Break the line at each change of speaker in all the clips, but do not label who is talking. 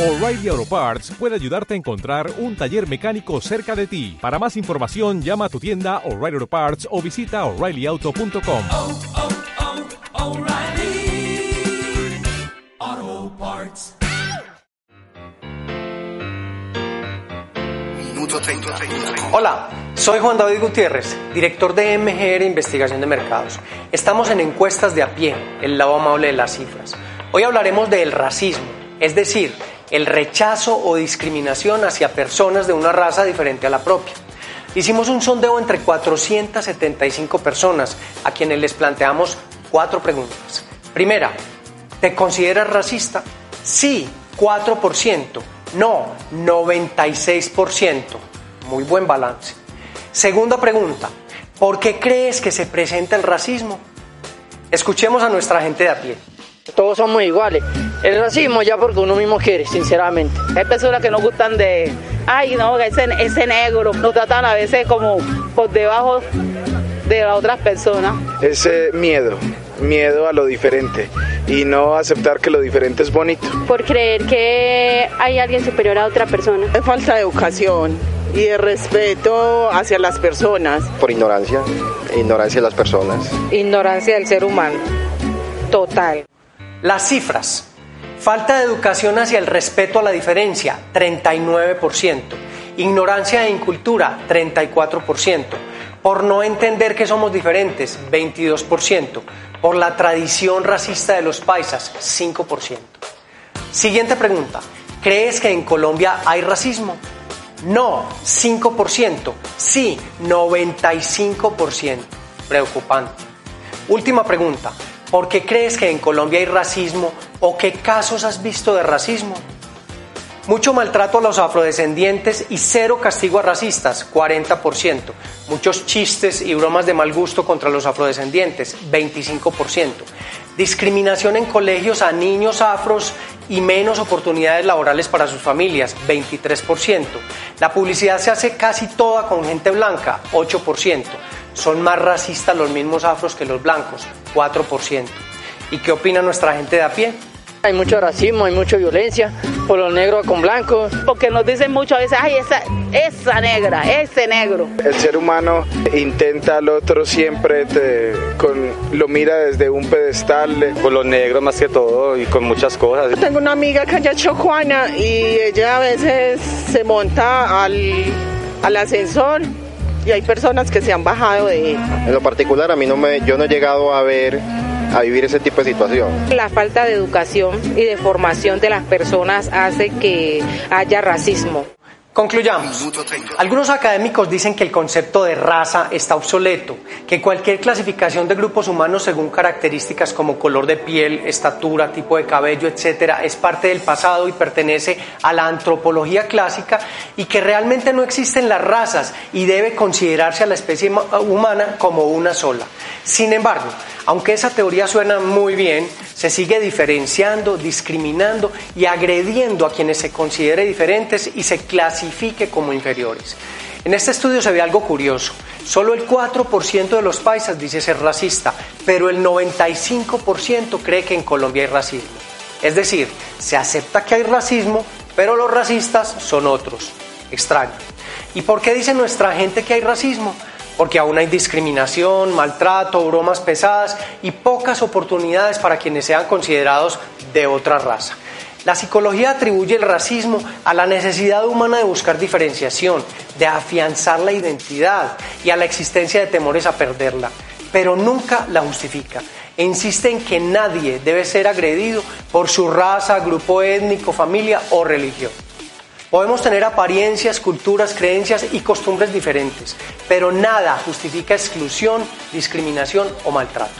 O'Reilly Auto Parts puede ayudarte a encontrar un taller mecánico cerca de ti. Para más información, llama a tu tienda O'Reilly Auto Parts o visita oreillyauto.com.
oh, oh, O'Reilly Auto Parts.
Minuto 30.
Hola, soy Juan David Gutiérrez, director de MGR Investigación de Mercados. Estamos en encuestas de a pie, el lado amable de las cifras. Hoy hablaremos del racismo, es decir, el rechazo o discriminación hacia personas de una raza diferente a la propia. Hicimos un sondeo entre 475 personas a quienes les planteamos cuatro preguntas. Primera, ¿te consideras racista? Sí, 4%. No, 96%. Muy buen balance. Segunda pregunta, ¿por qué crees que se presenta el racismo? Escuchemos a nuestra gente de a pie.
Todos somos iguales. El racismo ya porque uno mismo quiere, sinceramente.
Hay personas que no gustan de, ay, no, ese, ese negro. Nos tratan a veces como por debajo de las otras personas.
Ese miedo, miedo a lo diferente y no aceptar que lo diferente es bonito.
por creer que hay alguien superior a otra persona.
Es falta de educación y de respeto hacia las personas.
por ignorancia, ignorancia de las personas.
ignorancia del ser humano. Total.
Las cifras. Falta de educación hacia el respeto a la diferencia, 39%. Ignorancia e incultura, 34%. Por no entender que somos diferentes, 22%. Por la tradición racista de los paisas, 5%. Siguiente pregunta. ¿Crees que en Colombia hay racismo? No, 5%. Sí, 95%. Preocupante. Última pregunta. ¿Por qué crees que en Colombia hay racismo o qué casos has visto de racismo? Mucho maltrato a los afrodescendientes y cero castigo a racistas, 40%. Muchos chistes y bromas de mal gusto contra los afrodescendientes, 25%. Discriminación en colegios a niños afros y menos oportunidades laborales para sus familias, 23%. La publicidad se hace casi toda con gente blanca, 8%. Son más racistas los mismos afros que los blancos, 4%. ¿Y qué opina nuestra gente de a pie?
Hay mucho racismo, hay mucha violencia por los negros con blancos.
Porque nos dicen muchas veces, ay, esa, esa negra, ese negro.
El ser humano intenta al otro siempre, te- con, lo mira desde un pedestal.
Por los negros más que todo y con muchas cosas.
Tengo una amiga que ella es chocuana y ella a veces se monta al, al ascensor y hay personas que se han bajado de él.
En lo particular a mí no me, yo no he llegado a ver, a vivir ese tipo de situación.
La falta de educación y de formación de las personas hace que haya racismo.
Concluyamos.
Minuto 30.
Algunos académicos dicen que el concepto de raza está obsoleto, que cualquier clasificación de grupos humanos según características como color de piel, estatura, tipo de cabello, etcétera, es parte del pasado y pertenece a la antropología clásica y que realmente no existen las razas y debe considerarse a la especie ma- humana como una sola. Sin embargo, aunque esa teoría suena muy bien, se sigue diferenciando, discriminando y agrediendo a quienes se considere diferentes y se clasifique como inferiores. En este estudio se ve algo curioso. Solo el 4% de los paisas dice ser racista, pero el 95% cree que en Colombia hay racismo. Es decir, se acepta que hay racismo, pero los racistas son otros. Extraño. ¿Y por qué dice nuestra gente que hay racismo? Porque aún hay discriminación, maltrato, bromas pesadas y pocas oportunidades para quienes sean considerados de otra raza. La psicología atribuye el racismo a la necesidad humana de buscar diferenciación, de afianzar la identidad y a la existencia de temores a perderla, pero nunca la justifica e insiste en que nadie debe ser agredido por su raza, grupo étnico, familia o religión. Podemos tener apariencias, culturas, creencias y costumbres diferentes, pero nada justifica exclusión, discriminación o maltrato.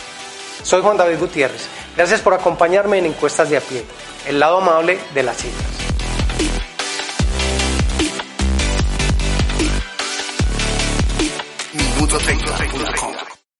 Soy Juan David Gutiérrez. Gracias por acompañarme en Encuestas de a pie, el lado amable de las cifras. Minuto